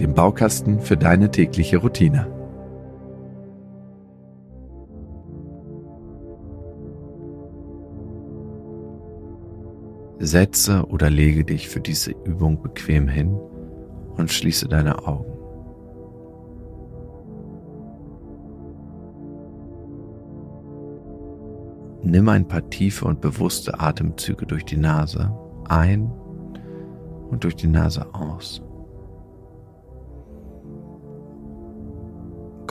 dem Baukasten für deine tägliche Routine. Setze oder lege dich für diese Übung bequem hin und schließe deine Augen. Nimm ein paar tiefe und bewusste Atemzüge durch die Nase ein und durch die Nase aus.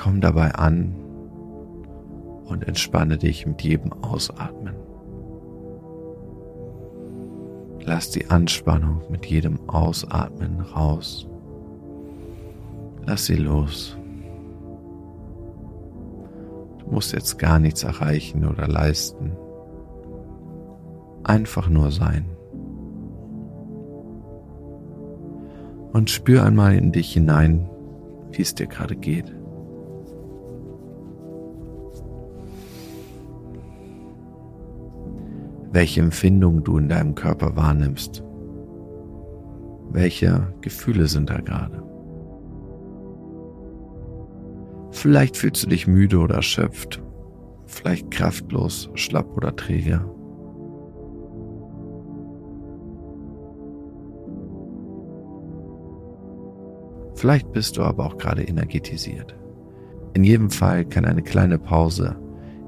Komm dabei an und entspanne dich mit jedem Ausatmen. Lass die Anspannung mit jedem Ausatmen raus. Lass sie los. Du musst jetzt gar nichts erreichen oder leisten. Einfach nur sein. Und spür einmal in dich hinein, wie es dir gerade geht. Welche Empfindungen du in deinem Körper wahrnimmst. Welche Gefühle sind da gerade? Vielleicht fühlst du dich müde oder erschöpft, vielleicht kraftlos, schlapp oder träge. Vielleicht bist du aber auch gerade energetisiert. In jedem Fall kann eine kleine Pause,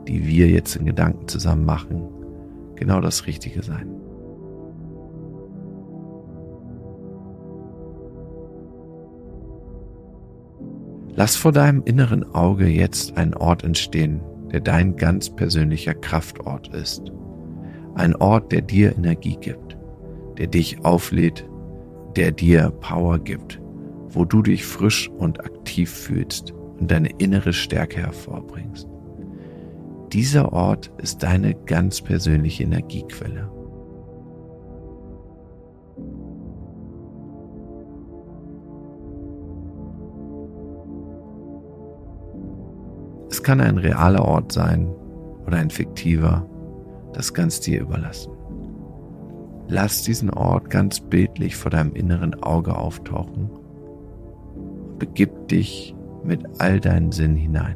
die wir jetzt in Gedanken zusammen machen, genau das Richtige sein. Lass vor deinem inneren Auge jetzt einen Ort entstehen, der dein ganz persönlicher Kraftort ist. Ein Ort, der dir Energie gibt, der dich auflädt, der dir Power gibt, wo du dich frisch und aktiv fühlst und deine innere Stärke hervorbringst. Dieser Ort ist deine ganz persönliche Energiequelle. Es kann ein realer Ort sein oder ein fiktiver, das ganz dir überlassen. Lass diesen Ort ganz bildlich vor deinem inneren Auge auftauchen und begib dich mit all deinen Sinnen hinein.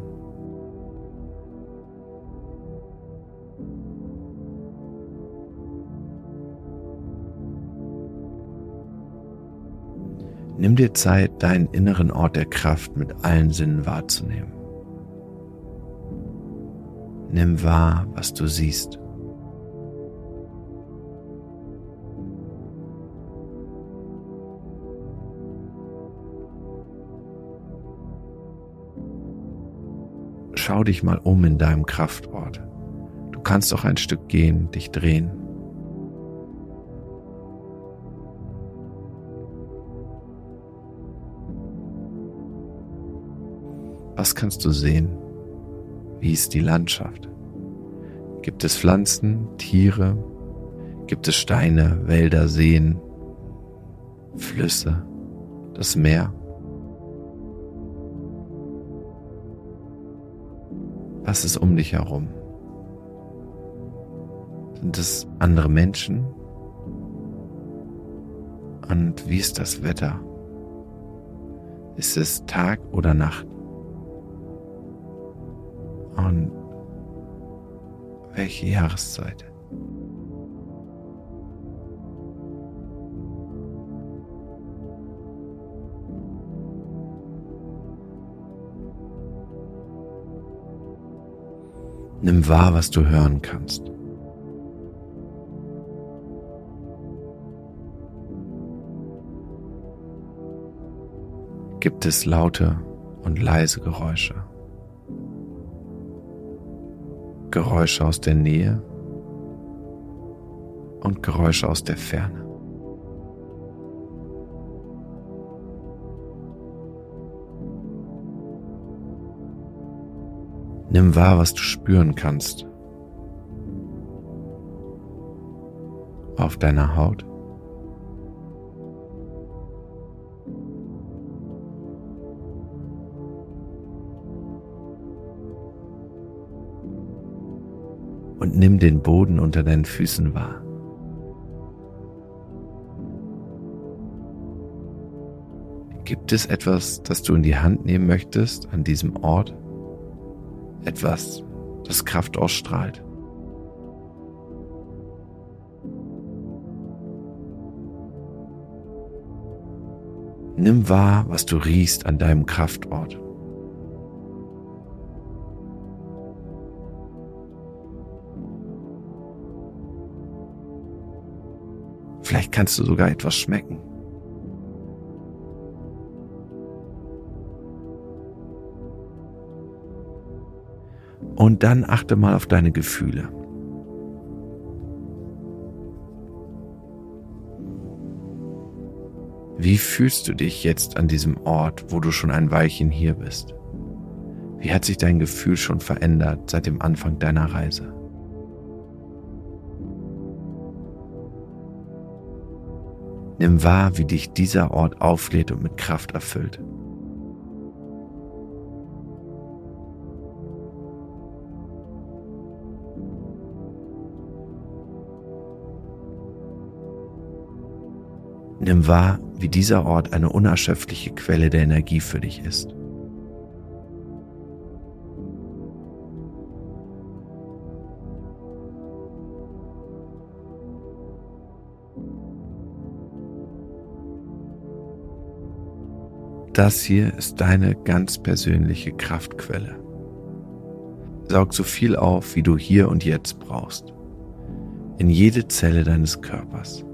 Nimm dir Zeit, deinen inneren Ort der Kraft mit allen Sinnen wahrzunehmen. Nimm wahr, was du siehst. Schau dich mal um in deinem Kraftort. Du kannst auch ein Stück gehen, dich drehen. Was kannst du sehen? Wie ist die Landschaft? Gibt es Pflanzen, Tiere? Gibt es Steine, Wälder, Seen, Flüsse, das Meer? Was ist um dich herum? Sind es andere Menschen? Und wie ist das Wetter? Ist es Tag oder Nacht? Und welche Jahreszeit? Nimm wahr, was du hören kannst. Gibt es laute und leise Geräusche? Geräusche aus der Nähe und Geräusche aus der Ferne. Nimm wahr, was du spüren kannst. Auf deiner Haut. Und nimm den Boden unter deinen Füßen wahr. Gibt es etwas, das du in die Hand nehmen möchtest an diesem Ort? etwas, das Kraft ausstrahlt. Nimm wahr, was du riechst an deinem Kraftort. Vielleicht kannst du sogar etwas schmecken. Und dann achte mal auf deine Gefühle. Wie fühlst du dich jetzt an diesem Ort, wo du schon ein Weilchen hier bist? Wie hat sich dein Gefühl schon verändert seit dem Anfang deiner Reise? Nimm wahr, wie dich dieser Ort auflädt und mit Kraft erfüllt. Nimm wahr, wie dieser Ort eine unerschöpfliche Quelle der Energie für dich ist. Das hier ist deine ganz persönliche Kraftquelle. Saug so viel auf, wie du hier und jetzt brauchst. In jede Zelle deines Körpers.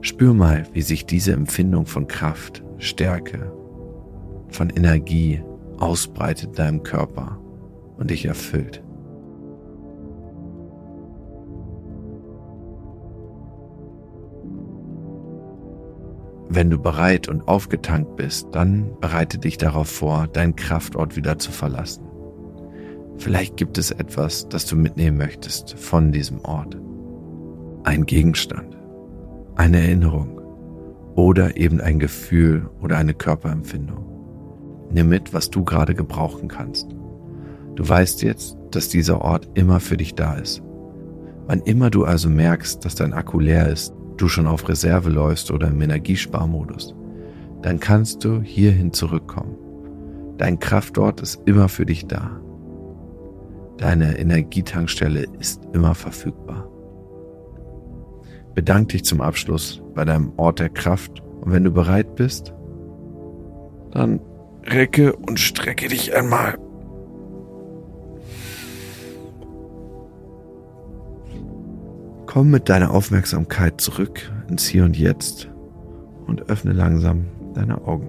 Spür mal, wie sich diese Empfindung von Kraft, Stärke, von Energie ausbreitet in deinem Körper und dich erfüllt. Wenn du bereit und aufgetankt bist, dann bereite dich darauf vor, deinen Kraftort wieder zu verlassen. Vielleicht gibt es etwas, das du mitnehmen möchtest von diesem Ort. Ein Gegenstand eine Erinnerung oder eben ein Gefühl oder eine Körperempfindung. Nimm mit, was du gerade gebrauchen kannst. Du weißt jetzt, dass dieser Ort immer für dich da ist. Wann immer du also merkst, dass dein Akku leer ist, du schon auf Reserve läufst oder im Energiesparmodus, dann kannst du hierhin zurückkommen. Dein Kraftort ist immer für dich da. Deine Energietankstelle ist immer verfügbar. Bedank dich zum Abschluss bei deinem Ort der Kraft und wenn du bereit bist, dann recke und strecke dich einmal. Komm mit deiner Aufmerksamkeit zurück ins Hier und Jetzt und öffne langsam deine Augen.